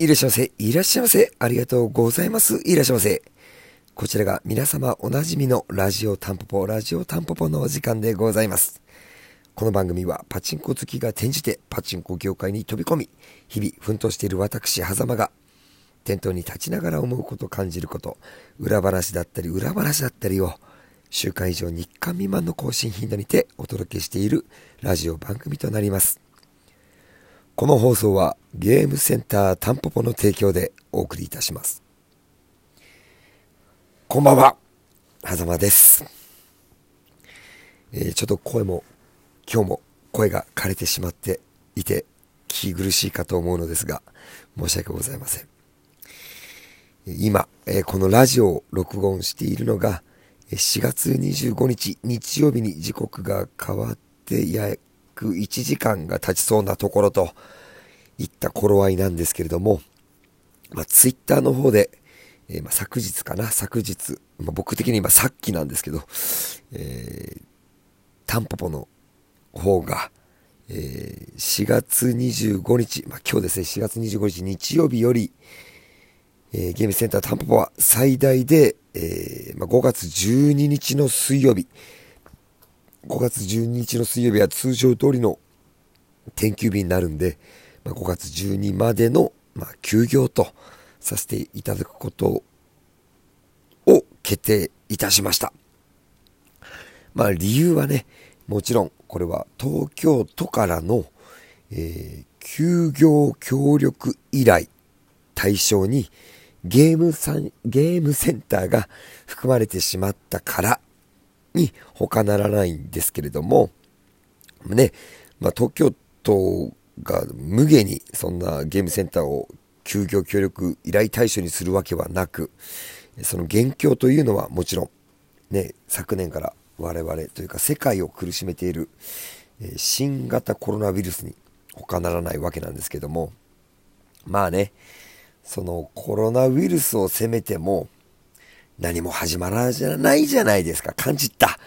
いらっしゃいませ。いらっしゃいませ。ありがとうございます。いらっしゃいませ。こちらが皆様おなじみのラジオタンポポ、ラジオタンポポのお時間でございます。この番組はパチンコ好きが転じてパチンコ業界に飛び込み、日々奮闘している私、狭間が店頭に立ちながら思うこと、感じること、裏話だったり裏話だったりを週間以上日間未満の更新頻度にてお届けしているラジオ番組となります。この放送はゲームセンタータンポポの提供でお送りいたします。こんばんは、狭間です。えー、ちょっと声も、今日も声が枯れてしまっていて、聞き苦しいかと思うのですが、申し訳ございません。今、えー、このラジオを録音しているのが、4月25日日曜日に時刻が変わってや約1時間が経ちそうなところといった頃合いなんですけれども、まあ、ツイッターの方で、えー、まあ、昨日かな、昨日、まあ、僕的に今さっきなんですけど、えー、タンポポの方が、えー、4月25日、まあ、今日ですね、4月25日日曜日より、えー、ゲームセンタータンポポは最大で、えーまあ、5月12日の水曜日、5月12日の水曜日は通常通りの天休日になるんで、まあ、5月12までの、まあ、休業とさせていただくことを決定いたしました。まあ理由はね、もちろんこれは東京都からの、えー、休業協力依頼対象にゲームさん、ゲームセンターが含まれてしまったからに他ならないんですけれども、ね、まあ、東京都が無下にそんなゲームセンターを休業協力依頼対象にするわけはなく、その元凶というのはもちろん、ね、昨年から我々というか世界を苦しめている、新型コロナウイルスに他ならないわけなんですけども、まあね、そのコロナウイルスを責めても何も始まらないじゃないですか。感じた。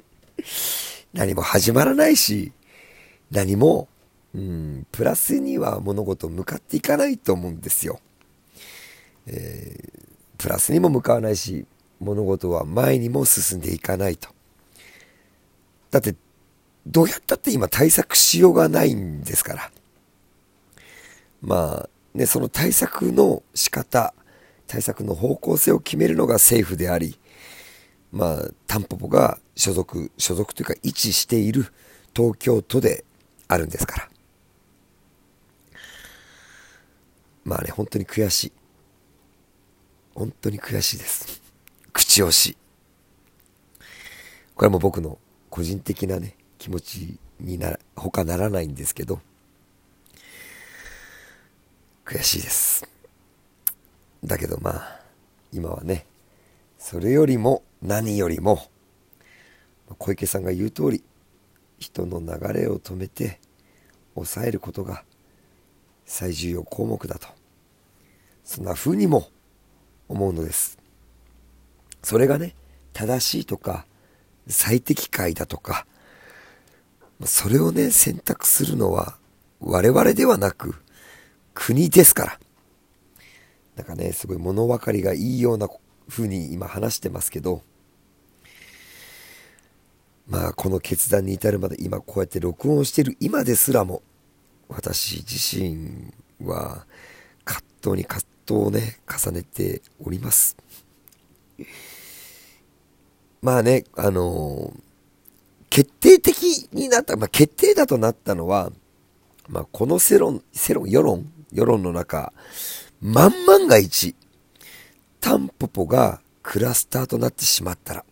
何も始まらないし、何もうん、プラスには物事向かっていかないと思うんですよ。えー、プラスにも向かわないし、物事は前にも進んでいかないと。だって、どうやったって今対策しようがないんですから。まあ、ね、その対策の仕方、対策の方向性を決めるのが政府であり、まあ、タンポポが所属、所属というか位置している東京都であるんですから。まあね、本当に悔しい。本当に悔しいです。口押しい。これはもう僕の個人的なね、気持ちにな、他ならないんですけど、悔しいです。だけどまあ、今はね、それよりも何よりも、小池さんが言う通り、人の流れを止めて抑えることが最重要項目だと。そんな風にも思うのです。それがね、正しいとか、最適解だとか、それをね、選択するのは我々ではなく国ですから。なんかね、すごい物分かりがいいような風に今話してますけど、まあこの決断に至るまで今こうやって録音してる今ですらも私自身は葛藤に葛藤をね、重ねております。まあね、あのー、決定的になった、まあ、決定だとなったのは、まあ、この世論、世論、世論、世論の中、万万が一、タンポポがクラスターとなってしまったら、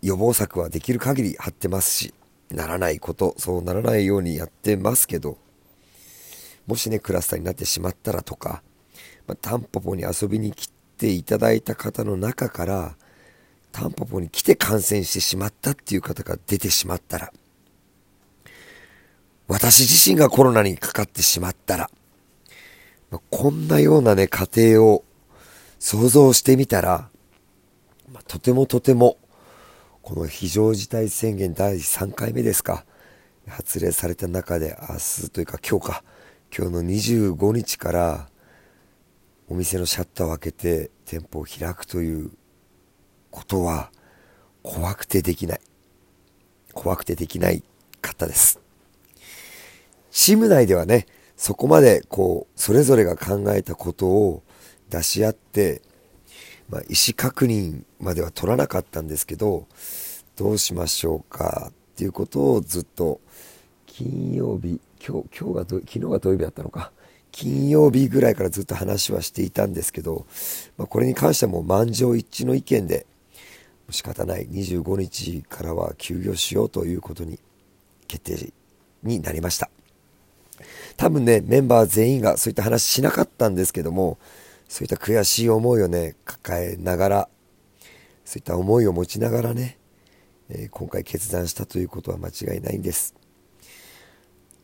予防策はできる限り張ってますし、ならないこと、そうならないようにやってますけど、もしね、クラスターになってしまったらとか、まあ、タンポポに遊びに来ていただいた方の中から、タンポポに来て感染してしまったっていう方が出てしまったら、私自身がコロナにかかってしまったら、こんなようなね、過程を想像してみたら、まあ、とてもとても、この非常事態宣言第3回目ですか、発令された中で明日というか今日か、今日の25日からお店のシャッターを開けて店舗を開くということは怖くてできない。怖くてできない方です。チーム内ではね、そこまでこう、それぞれが考えたことを出し合って、まあ、意思確認までは取らなかったんですけど、どうしましょうかっていうことをずっと金曜日、今日、今日が昨日が土曜日だったのか。金曜日ぐらいからずっと話はしていたんですけど、まあ、これに関してはもう満場一致の意見で、仕方ない25日からは休業しようということに決定になりました多分ねメンバー全員がそういった話しなかったんですけどもそういった悔しい思いをね抱えながらそういった思いを持ちながらね、えー、今回決断したということは間違いないんです。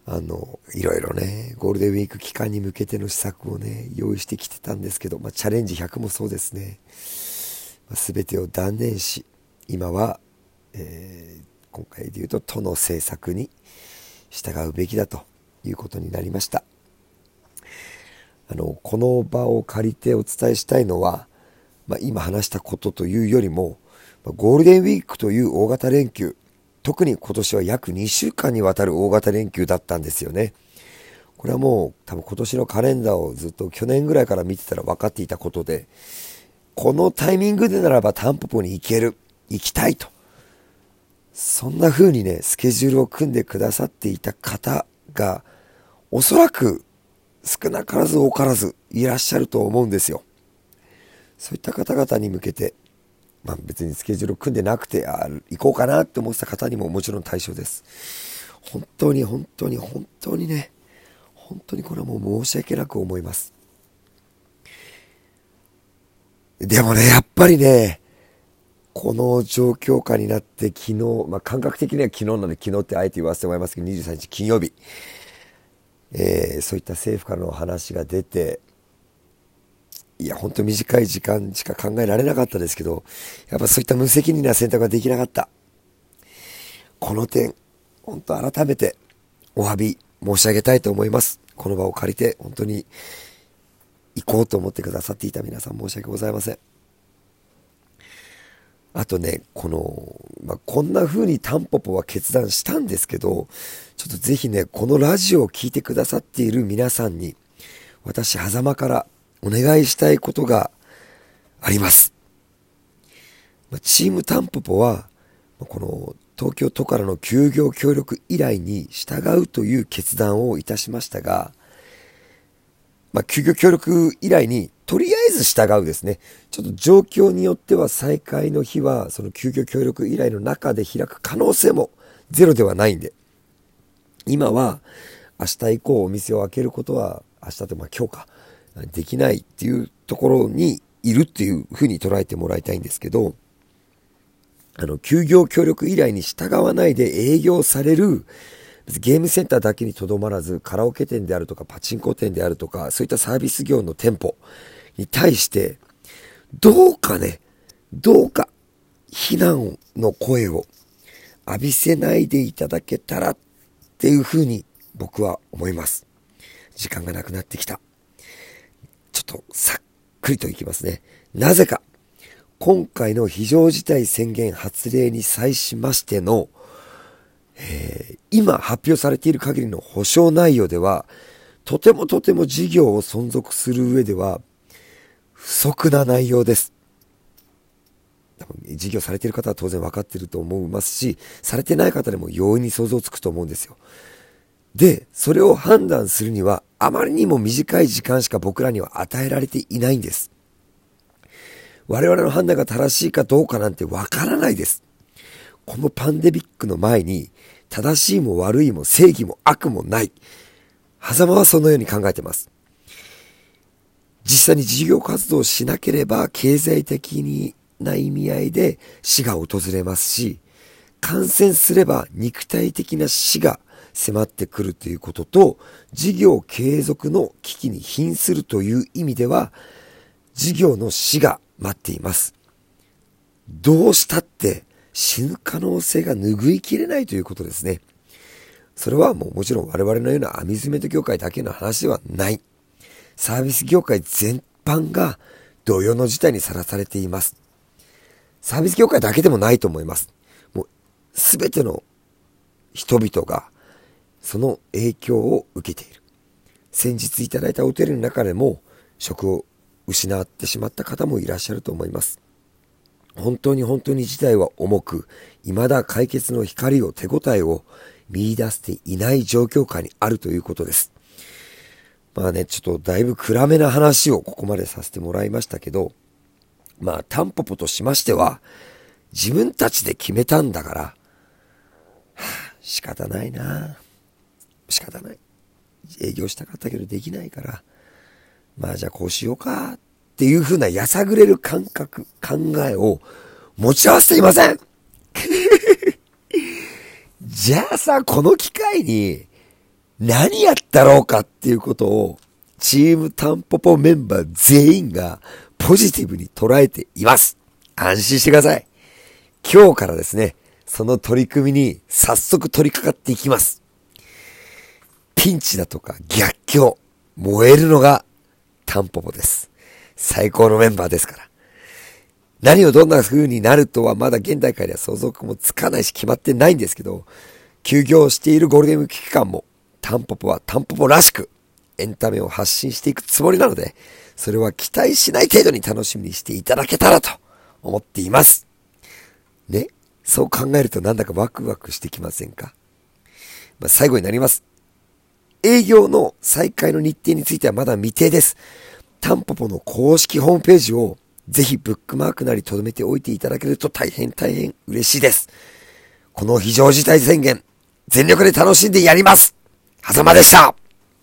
あのいろいろねゴールデンウィーク期間に向けての施策をね用意してきてたんですけど、まあ、チャレンジ100もそうですね。ま全てを断念し今は、えー、今回で言うと都の政策に従うべきだと。いうことになりましたあのこの場を借りてお伝えしたいのは、まあ、今話したことというよりもゴールデンウィークという大型連休特に今年は約2週間にわたる大型連休だったんですよねこれはもう多分今年のカレンダーをずっと去年ぐらいから見てたら分かっていたことでこのタイミングでならばタンポポに行ける、行きたいと。そんな風にね、スケジュールを組んでくださっていた方が、おそらく少なからず多からずいらっしゃると思うんですよ。そういった方々に向けて、まあ別にスケジュール組んでなくて、あ行こうかなって思ってた方にももちろん対象です。本当に本当に本当にね、本当にこれはもう申し訳なく思います。でもね、やっぱりね、この状況下になって昨日、まあ、感覚的には昨日なので昨日ってあえて言わせてもらいますけど、23日金曜日、えー、そういった政府からの話が出て、いや、本当短い時間しか考えられなかったですけど、やっぱそういった無責任な選択ができなかった。この点、本当改めてお詫び申し上げたいと思います。この場を借りて、本当に行こうと思ってくださっていた皆さん申し訳ございません。あとね、この、まあ、こんな風にタンポポは決断したんですけど、ちょっとぜひね、このラジオを聴いてくださっている皆さんに、私、狭間からお願いしたいことがあります。まあチームタンポポは、この東京都からの休業協力依頼に従うという決断をいたしましたが、まあ、休業協力依頼にとりあえず従うですね。ちょっと状況によっては再開の日は、その休業協力依頼の中で開く可能性もゼロではないんで、今は明日以降お店を開けることは、明日とまあ今日か、できないっていうところにいるっていうふうに捉えてもらいたいんですけど、あの、休業協力依頼に従わないで営業されるゲームセンターだけにとどまらず、カラオケ店であるとか、パチンコ店であるとか、そういったサービス業の店舗に対して、どうかね、どうか、非難の声を浴びせないでいただけたらっていうふうに僕は思います。時間がなくなってきた。ちょっとさっくりといきますね。なぜか、今回の非常事態宣言発令に際しましてのえー、今発表されている限りの保証内容では、とてもとても事業を存続する上では、不足な内容です。事業されている方は当然分かっていると思いますし、されてない方でも容易に想像つくと思うんですよ。で、それを判断するには、あまりにも短い時間しか僕らには与えられていないんです。我々の判断が正しいかどうかなんてわからないです。このパンデミックの前に、正しいも悪いも正義も悪もない。狭間はそのように考えてます。実際に事業活動をしなければ経済的にな意味合いで死が訪れますし、感染すれば肉体的な死が迫ってくるということと、事業継続の危機に瀕するという意味では、事業の死が待っています。どうしたって死ぬ可能性が拭いきれないということですね。それはもうもちろん我々のようなアミューズメント業界だけの話ではない。サービス業界全般が同様の事態にさらされています。サービス業界だけでもないと思います。もうすべての人々がその影響を受けている。先日いただいたホテルの中でも職を失ってしまった方もいらっしゃると思います。本当に本当に事態は重く、未だ解決の光を手応えを見出していない状況下にあるということです。まあね、ちょっとだいぶ暗めな話をここまでさせてもらいましたけど、まあ、タンポポとしましては、自分たちで決めたんだから、はあ、仕方ないな仕方ない。営業したかったけどできないから、まあじゃあこうしようかっていう風なやさぐれる感覚、考えを持ち合わせていません じゃあさ、この機会に何やったろうかっていうことをチームタンポポメンバー全員がポジティブに捉えています。安心してください。今日からですね、その取り組みに早速取り掛かっていきます。ピンチだとか逆境、燃えるのがタンポポです。最高のメンバーですから。何をどんな風になるとはまだ現代界では想像もつかないし決まってないんですけど、休業しているゴールデンウィーク期間も、タンポポはタンポポらしく、エンタメを発信していくつもりなので、それは期待しない程度に楽しみにしていただけたらと思っています。ねそう考えるとなんだかワクワクしてきませんか？まあ、最後になります。営業の再開の日程についてはまだ未定です。タンポポの公式ホームページをぜひブックマークなり留めておいていただけると大変大変嬉しいです。この非常事態宣言、全力で楽しんでやります。狭間でした